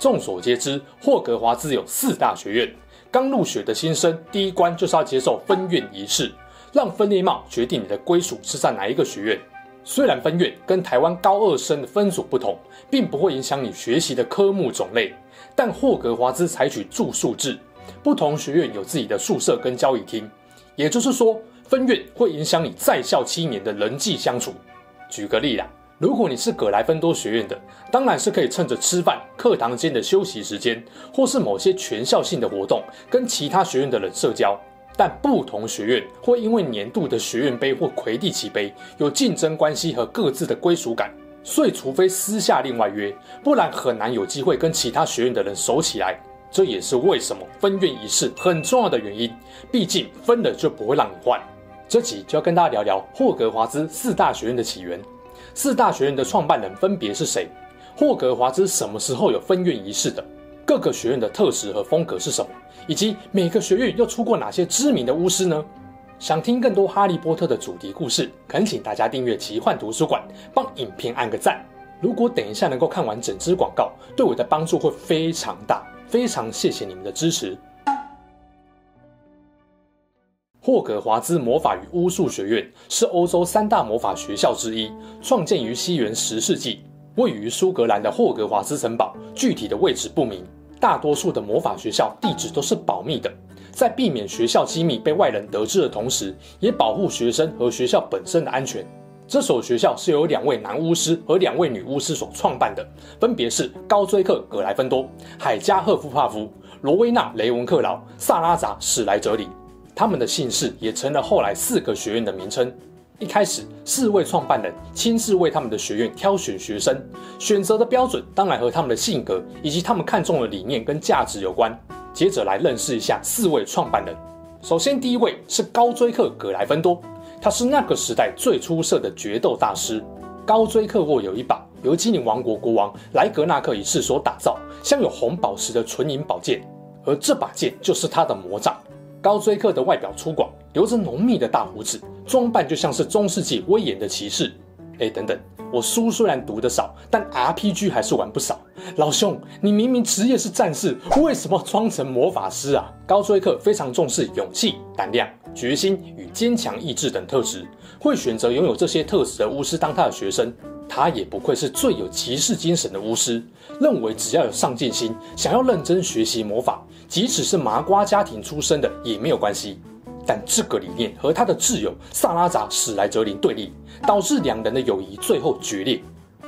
众所皆知，霍格华兹有四大学院。刚入学的新生，第一关就是要接受分院仪式，让分类帽决定你的归属是在哪一个学院。虽然分院跟台湾高二生的分组不同，并不会影响你学习的科目种类，但霍格华兹采取住宿制，不同学院有自己的宿舍跟交易厅。也就是说，分院会影响你在校七年的人际相处。举个例啦。如果你是葛莱芬多学院的，当然是可以趁着吃饭、课堂间的休息时间，或是某些全校性的活动，跟其他学院的人社交。但不同学院会因为年度的学院杯或魁地奇杯有竞争关系和各自的归属感，所以除非私下另外约，不然很难有机会跟其他学院的人熟起来。这也是为什么分院仪式很重要的原因。毕竟分了就不会让你换。这集就要跟大家聊聊霍格华兹四大学院的起源。四大学院的创办人分别是谁？霍格华兹什么时候有分院仪式的？各个学院的特质和风格是什么？以及每个学院又出过哪些知名的巫师呢？想听更多哈利波特的主题故事，恳请大家订阅奇幻图书馆，帮影片按个赞。如果等一下能够看完整支广告，对我的帮助会非常大，非常谢谢你们的支持。霍格华兹魔法与巫术学院是欧洲三大魔法学校之一，创建于西元十世纪，位于苏格兰的霍格华兹城堡，具体的位置不明。大多数的魔法学校地址都是保密的，在避免学校机密被外人得知的同时，也保护学生和学校本身的安全。这所学校是由两位男巫师和两位女巫师所创办的，分别是高追克·葛莱芬多、海加·赫夫帕夫、罗威纳·雷文克劳、萨拉扎·史莱哲林。他们的姓氏也成了后来四个学院的名称。一开始，四位创办人亲自为他们的学院挑选学生，选择的标准当然和他们的性格以及他们看重的理念跟价值有关。接着来认识一下四位创办人。首先，第一位是高追克·葛莱芬多，他是那个时代最出色的决斗大师。高追克握有一把由精灵王国国王莱格纳克一世所打造、镶有红宝石的纯银宝剑，而这把剑就是他的魔杖。高追克的外表粗犷，留着浓密的大胡子，装扮就像是中世纪威严的骑士。哎，等等，我书虽然读得少，但 RPG 还是玩不少。老兄，你明明职业是战士，为什么装成魔法师啊？高追克非常重视勇气、胆量、决心与坚强意志等特质，会选择拥有这些特质的巫师当他的学生。他也不愧是最有骑士精神的巫师，认为只要有上进心，想要认真学习魔法，即使是麻瓜家庭出身的也没有关系。但这个理念和他的挚友萨拉扎·史莱哲林对立，导致两人的友谊最后决裂。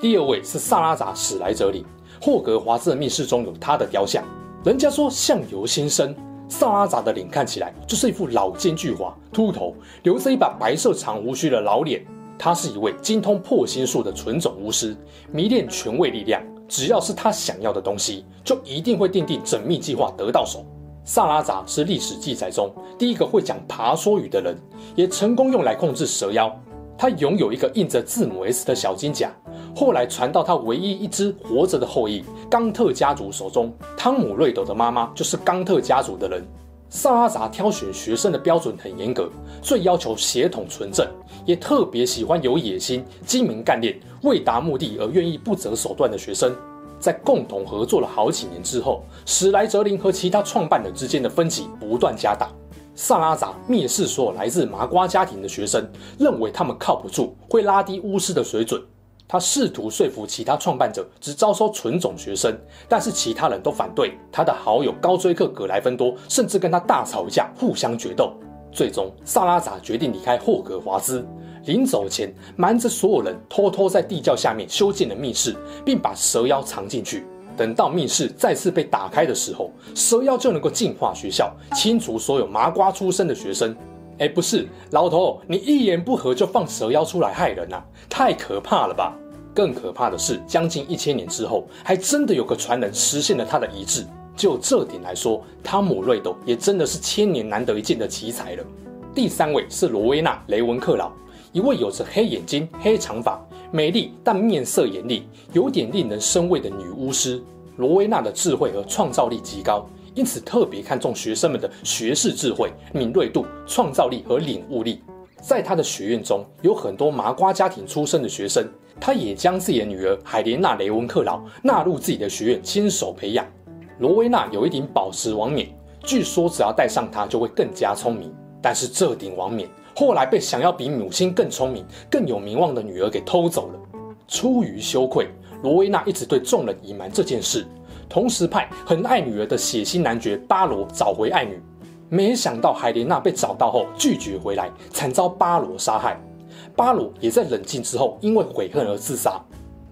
第二位是萨拉扎·史莱哲林，霍格华兹的密室中有他的雕像，人家说相由心生。萨拉扎的脸看起来就是一副老奸巨猾、秃头、留着一把白色长胡须的老脸。他是一位精通破心术的纯种巫师，迷恋权位力量。只要是他想要的东西，就一定会奠定缜密计划得到手。萨拉扎是历史记载中第一个会讲爬梭语的人，也成功用来控制蛇妖。他拥有一个印着字母 S 的小金甲，后来传到他唯一一只活着的后裔冈特家族手中。汤姆·瑞斗的妈妈就是冈特家族的人。萨拉扎挑选学生的标准很严格，最要求血统纯正，也特别喜欢有野心、精明干练、为达目的而愿意不择手段的学生。在共同合作了好几年之后，史莱哲林和其他创办人之间的分歧不断加大。萨拉扎蔑视所有来自麻瓜家庭的学生，认为他们靠不住，会拉低巫师的水准。他试图说服其他创办者只招收纯种学生，但是其他人都反对。他的好友高追克·葛莱芬多甚至跟他大吵一架，互相决斗。最终，萨拉扎决定离开霍格华兹。临走前，瞒着所有人，偷偷在地窖下面修建了密室，并把蛇妖藏进去。等到密室再次被打开的时候，蛇妖就能够净化学校，清除所有麻瓜出身的学生。哎，不是，老头，你一言不合就放蛇妖出来害人啊，太可怕了吧！更可怕的是，将近一千年之后，还真的有个传人实现了他的遗志。就这点来说，汤姆·瑞斗也真的是千年难得一见的奇才了。第三位是罗威纳·雷文克劳，一位有着黑眼睛、黑长发、美丽但面色严厉、有点令人生畏的女巫师。罗威纳的智慧和创造力极高，因此特别看重学生们的学识智慧、敏锐度、创造力和领悟力。在他的学院中，有很多麻瓜家庭出身的学生，他也将自己的女儿海莲娜·雷文克劳纳入自己的学院，亲手培养。罗威纳有一顶宝石王冕，据说只要戴上它就会更加聪明。但是这顶王冕后来被想要比母亲更聪明、更有名望的女儿给偷走了。出于羞愧，罗威纳一直对众人隐瞒这件事，同时派很爱女儿的血腥男爵巴罗找回爱女。没想到海莲娜被找到后拒绝回来，惨遭巴罗杀害。巴罗也在冷静之后因为悔恨而自杀。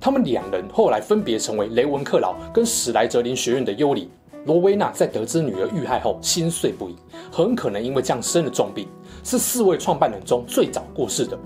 他们两人后来分别成为雷文克劳跟史莱哲林学院的幽灵。罗威纳在得知女儿遇害后心碎不已，很可能因为这样生了重病，是四位创办人中最早过世的。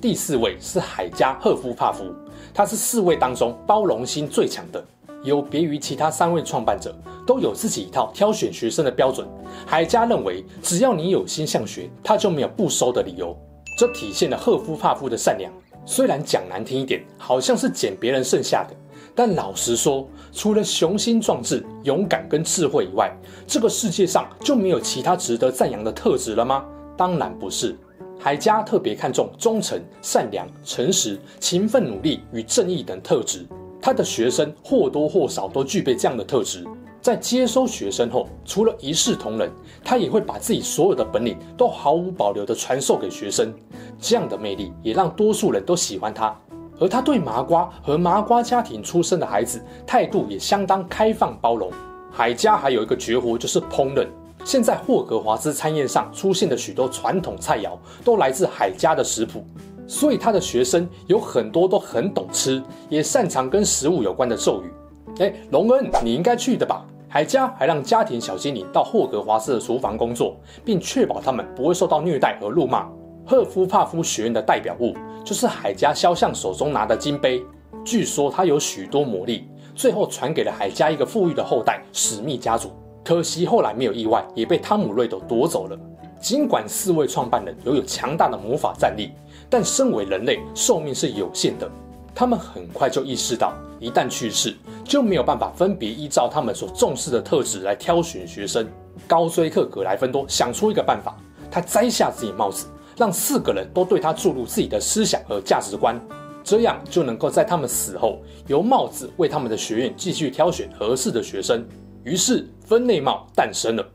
第四位是海加·赫夫帕夫，他是四位当中包容心最强的。有别于其他三位创办者，都有自己一套挑选学生的标准。海加认为，只要你有心向学，他就没有不收的理由。这体现了赫夫帕夫的善良。虽然讲难听一点，好像是捡别人剩下的，但老实说，除了雄心壮志、勇敢跟智慧以外，这个世界上就没有其他值得赞扬的特质了吗？当然不是。海加特别看重忠诚、善良、诚实、勤奋努力与正义等特质。他的学生或多或少都具备这样的特质。在接收学生后，除了一视同仁，他也会把自己所有的本领都毫无保留地传授给学生。这样的魅力也让多数人都喜欢他。而他对麻瓜和麻瓜家庭出身的孩子态度也相当开放包容。海加还有一个绝活就是烹饪。现在霍格华兹餐宴上出现的许多传统菜肴都来自海加的食谱。所以他的学生有很多都很懂吃，也擅长跟食物有关的咒语。哎，隆恩，你应该去的吧？海加还让家庭小精灵到霍格华兹的厨房工作，并确保他们不会受到虐待和辱骂。赫夫帕夫学院的代表物就是海加肖像手中拿的金杯，据说它有许多魔力，最后传给了海加一个富裕的后代史密家族。可惜后来没有意外，也被汤姆·瑞斗夺走了。尽管四位创办人拥有强大的魔法战力，但身为人类，寿命是有限的。他们很快就意识到，一旦去世，就没有办法分别依照他们所重视的特质来挑选学生。高追克·格莱芬多想出一个办法，他摘下自己帽子，让四个人都对他注入自己的思想和价值观，这样就能够在他们死后，由帽子为他们的学院继续挑选合适的学生。于是，分类帽诞生了。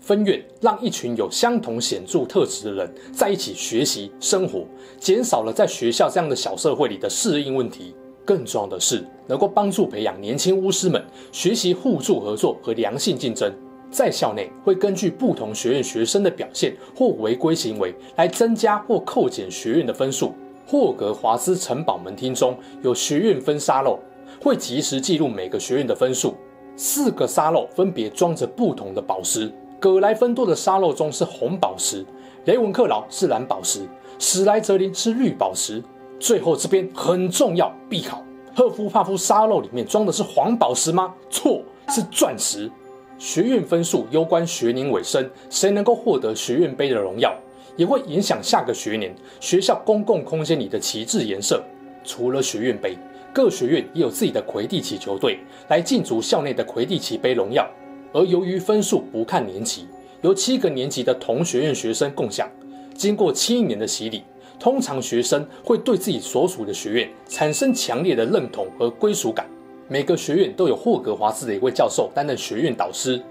分院让一群有相同显著特质的人在一起学习生活，减少了在学校这样的小社会里的适应问题。更重要的是，能够帮助培养年轻巫师们学习互助合作和良性竞争。在校内会根据不同学院学生的表现或违规行为来增加或扣减学院的分数。霍格华兹城堡门厅中有学院分沙漏，会及时记录每个学院的分数。四个沙漏分别装着不同的宝石。葛莱芬多的沙漏中是红宝石，雷文克劳是蓝宝石，史莱哲林是绿宝石。最后这边很重要，必考。赫夫帕夫沙漏里面装的是黄宝石吗？错，是钻石。学院分数攸关学年尾声，谁能够获得学院杯的荣耀，也会影响下个学年学校公共空间里的旗帜颜色。除了学院杯，各学院也有自己的魁地奇球队来竞逐校内的魁地奇杯荣耀。而由于分数不看年级，由七个年级的同学院学生共享。经过七年的洗礼，通常学生会对自己所属的学院产生强烈的认同和归属感。每个学院都有霍格华兹的一位教授担任学院导师，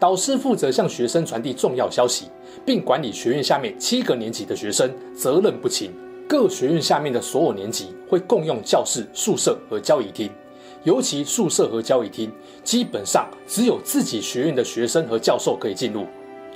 导师负责向学生传递重要消息，并管理学院下面七个年级的学生，责任不轻。各学院下面的所有年级会共用教室、宿舍和交谊厅。尤其宿舍和交谊厅，基本上只有自己学院的学生和教授可以进入，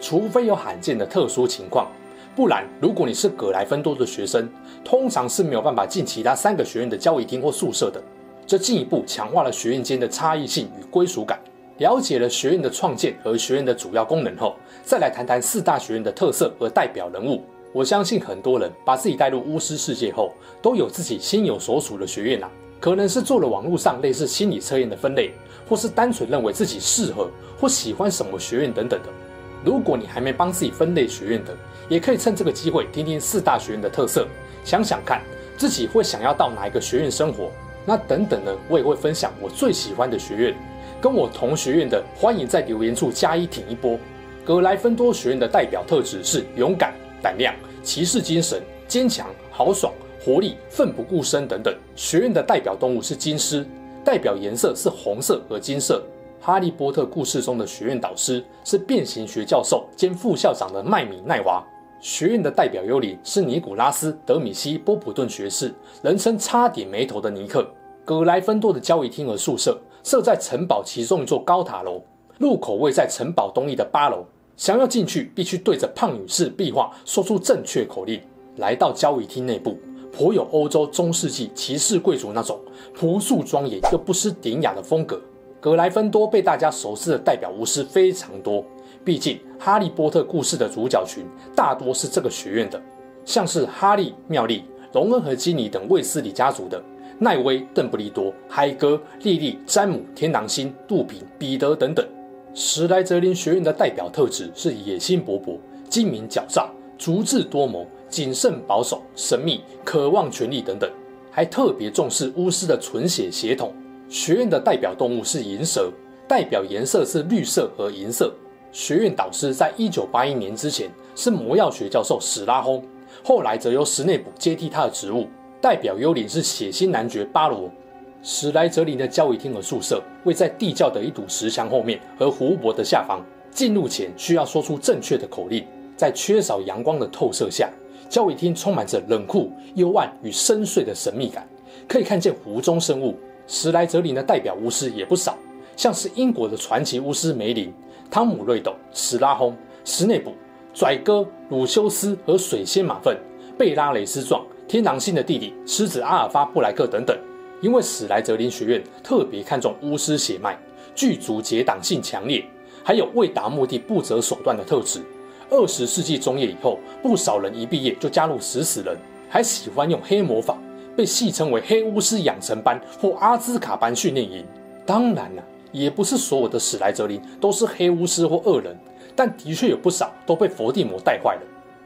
除非有罕见的特殊情况，不然如果你是葛莱芬多的学生，通常是没有办法进其他三个学院的交谊厅或宿舍的。这进一步强化了学院间的差异性与归属感。了解了学院的创建和学院的主要功能后，再来谈谈四大学院的特色和代表人物。我相信很多人把自己带入巫师世界后，都有自己心有所属的学院、啊。可能是做了网络上类似心理测验的分类，或是单纯认为自己适合或喜欢什么学院等等的。如果你还没帮自己分类学院的，也可以趁这个机会听听四大学院的特色，想想看自己会想要到哪一个学院生活。那等等呢，我也会分享我最喜欢的学院，跟我同学院的，欢迎在留言处加一挺一波。格莱芬多学院的代表特质是勇敢、胆量、骑士精神、坚强、豪爽、活力、奋不顾身等等。学院的代表动物是金狮，代表颜色是红色和金色。哈利波特故事中的学院导师是变形学教授兼副校长的麦米奈娃。学院的代表幽灵是尼古拉斯·德米西·波普顿学士，人称差点没头的尼克。格莱芬多的交易厅和宿舍设在城堡其中一座高塔楼，入口位在城堡东翼的八楼。想要进去，必须对着胖女士壁画说出正确口令。来到交谊厅内部，颇有欧洲中世纪骑士贵族那种朴素庄严又不失典雅的风格。格莱芬多被大家熟知的代表巫师非常多，毕竟《哈利波特》故事的主角群大多是这个学院的，像是哈利、妙丽、荣恩和金妮等卫斯理家族的，奈威、邓布利多、海格、莉莉、詹姆、天狼星、杜平、彼得等等。史莱哲林学院的代表特质是野心勃勃、精明狡诈、足智多谋、谨慎保守、神秘、渴望权力等等，还特别重视巫师的纯血血统。学院的代表动物是银蛇，代表颜色是绿色和银色。学院导师在一九八一年之前是魔药学教授史拉轰，后来则由史内普接替他的职务。代表幽灵是血腥男爵巴罗。史莱哲林的交谊厅和宿舍位在地窖的一堵石墙后面和湖泊的下方。进入前需要说出正确的口令。在缺少阳光的透射下，交谊厅充满着冷酷、幽暗与深邃的神秘感，可以看见湖中生物。史莱哲林的代表巫师也不少，像是英国的传奇巫师梅林、汤姆·瑞斗、史拉轰、史内普、拽哥、鲁修斯和水仙马粪、贝拉雷斯壮、天狼星的弟弟狮子阿尔法布莱克等等。因为史莱哲林学院特别看重巫师血脉，具足结党性强烈，还有为达目的不择手段的特质。二十世纪中叶以后，不少人一毕业就加入食死人，还喜欢用黑魔法。被戏称为黑巫师养成班或阿兹卡班训练营。当然了，也不是所有的史莱哲林都是黑巫师或恶人，但的确有不少都被伏地魔带坏了。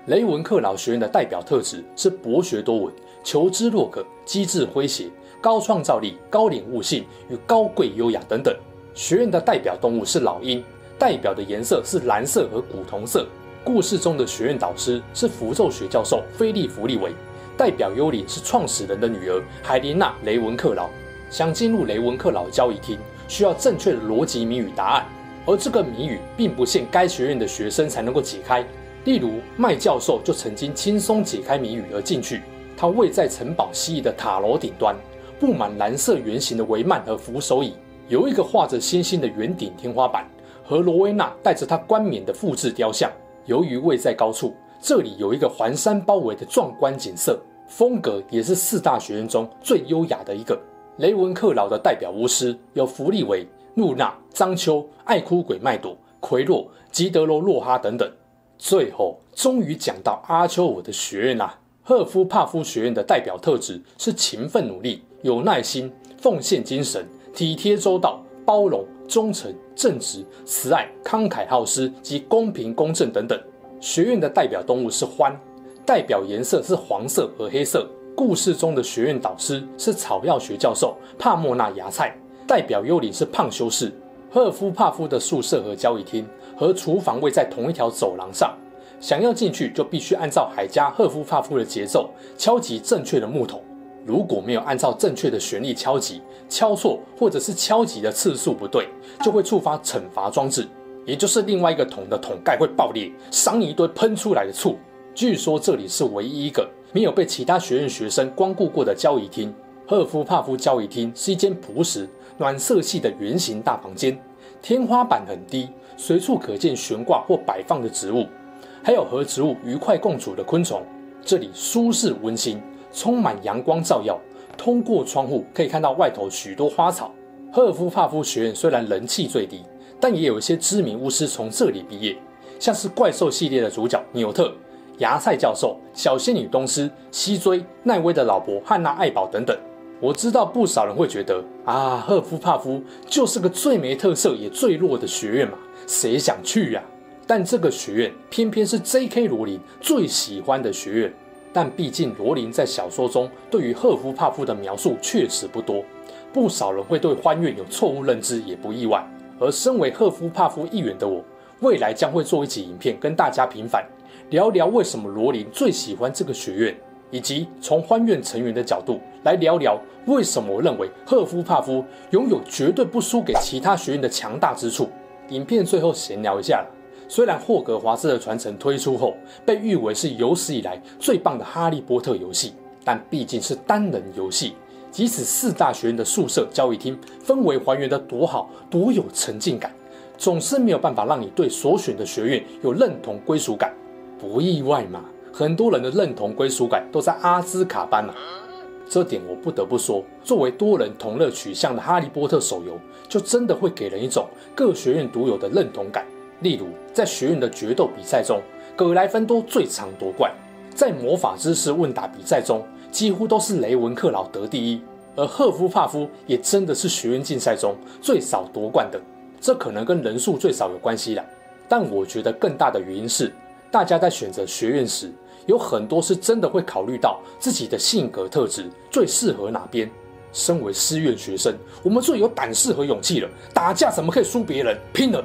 雷文克劳学院的代表特质是博学多闻、求知若渴、机智诙谐、高创造力、高领悟性与高贵优雅等等。学院的代表动物是老鹰，代表的颜色是蓝色和古铜色。故事中的学院导师是符咒学教授菲利弗利维。代表幽灵是创始人的女儿海莲娜·雷文克劳。想进入雷文克劳交易厅，需要正确的逻辑谜语答案，而这个谜语并不限该学院的学生才能够解开。例如，麦教授就曾经轻松解开谜语而进去。他位在城堡西翼的塔楼顶端，布满蓝色圆形的帷幔和扶手椅，有一个画着星星的圆顶天花板，和罗威纳带着他冠冕的复制雕像。由于位在高处，这里有一个环山包围的壮观景色。风格也是四大学院中最优雅的一个。雷文克劳的代表巫师有弗利维、露娜、张秋、爱哭鬼麦朵、奎洛、吉德罗洛哈等等。最后，终于讲到阿丘尔的学院啦、赫夫帕夫学院的代表特质是勤奋努力、有耐心、奉献精神、体贴周到、包容、忠诚、正直、慈爱、慷慨好施及公平公正等等。学院的代表动物是獾。代表颜色是黄色和黑色。故事中的学院导师是草药学教授帕莫纳芽菜。代表幽灵是胖修士。赫夫帕夫的宿舍和交易厅和厨房位在同一条走廊上，想要进去就必须按照海加赫夫帕夫的节奏敲击正确的木桶。如果没有按照正确的旋律敲击，敲错或者是敲击的次数不对，就会触发惩罚装置，也就是另外一个桶的桶盖会爆裂，赏你一堆喷出来的醋。据说这里是唯一一个没有被其他学院学生光顾过的交易厅。赫夫帕夫交易厅是一间朴实、暖色系的圆形大房间，天花板很低，随处可见悬挂或摆放的植物，还有和植物愉快共处的昆虫。这里舒适温馨，充满阳光照耀，通过窗户可以看到外头许多花草。赫尔夫帕夫学院虽然人气最低，但也有一些知名巫师从这里毕业，像是怪兽系列的主角纽特。芽菜教授、小仙女东斯、西追、奈威的老婆汉娜·艾宝等等。我知道不少人会觉得啊，赫夫帕夫就是个最没特色也最弱的学院嘛，谁想去呀？但这个学院偏偏是 J.K. 罗琳最喜欢的学院。但毕竟罗琳在小说中对于赫夫帕夫的描述确实不多，不少人会对欢院有错误认知，也不意外。而身为赫夫帕夫一员的我，未来将会做一集影片跟大家平反，聊聊为什么罗琳最喜欢这个学院。以及从欢院成员的角度来聊聊，为什么我认为赫夫帕夫拥有绝对不输给其他学院的强大之处。影片最后闲聊一下，虽然霍格华兹的传承推出后被誉为是有史以来最棒的哈利波特游戏，但毕竟是单人游戏，即使四大学院的宿舍交易厅氛围还原的多好，多有沉浸感，总是没有办法让你对所选的学院有认同归属感。不意外嘛？很多人的认同归属感都在阿兹卡班嘛，这点我不得不说，作为多人同乐取向的《哈利波特》手游，就真的会给人一种各学院独有的认同感。例如，在学院的决斗比赛中，葛莱芬多最常夺冠；在魔法知识问答比赛中，几乎都是雷文克劳得第一。而赫夫帕夫也真的是学院竞赛中最少夺冠的，这可能跟人数最少有关系啦。但我觉得更大的原因是。大家在选择学院时，有很多是真的会考虑到自己的性格特质最适合哪边。身为师院学生，我们最有胆识和勇气了，打架怎么可以输别人？拼了！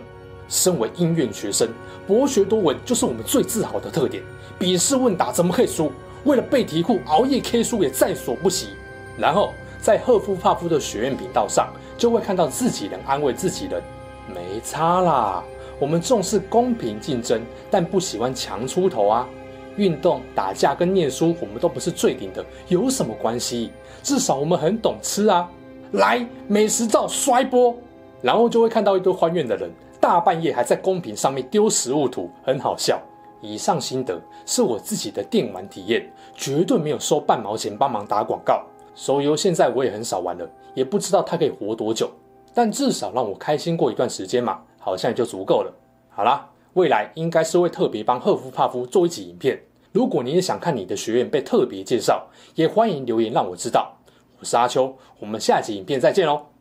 身为音乐学生，博学多闻就是我们最自豪的特点。笔试问答怎么可以输？为了背题库熬夜 K 书也在所不惜。然后在赫夫帕夫的学院频道上，就会看到自己人安慰自己人，没差啦。我们重视公平竞争，但不喜欢强出头啊！运动、打架跟念书，我们都不是最顶的，有什么关系？至少我们很懂吃啊！来，美食照摔波，然后就会看到一堆欢怨的人，大半夜还在公屏上面丢食物图，很好笑。以上心得是我自己的电玩体验，绝对没有收半毛钱帮忙打广告。手游现在我也很少玩了，也不知道它可以活多久，但至少让我开心过一段时间嘛。好像也就足够了。好啦，未来应该是会特别帮赫夫帕夫做一集影片。如果你也想看你的学院被特别介绍，也欢迎留言让我知道。我是阿秋，我们下集影片再见喽。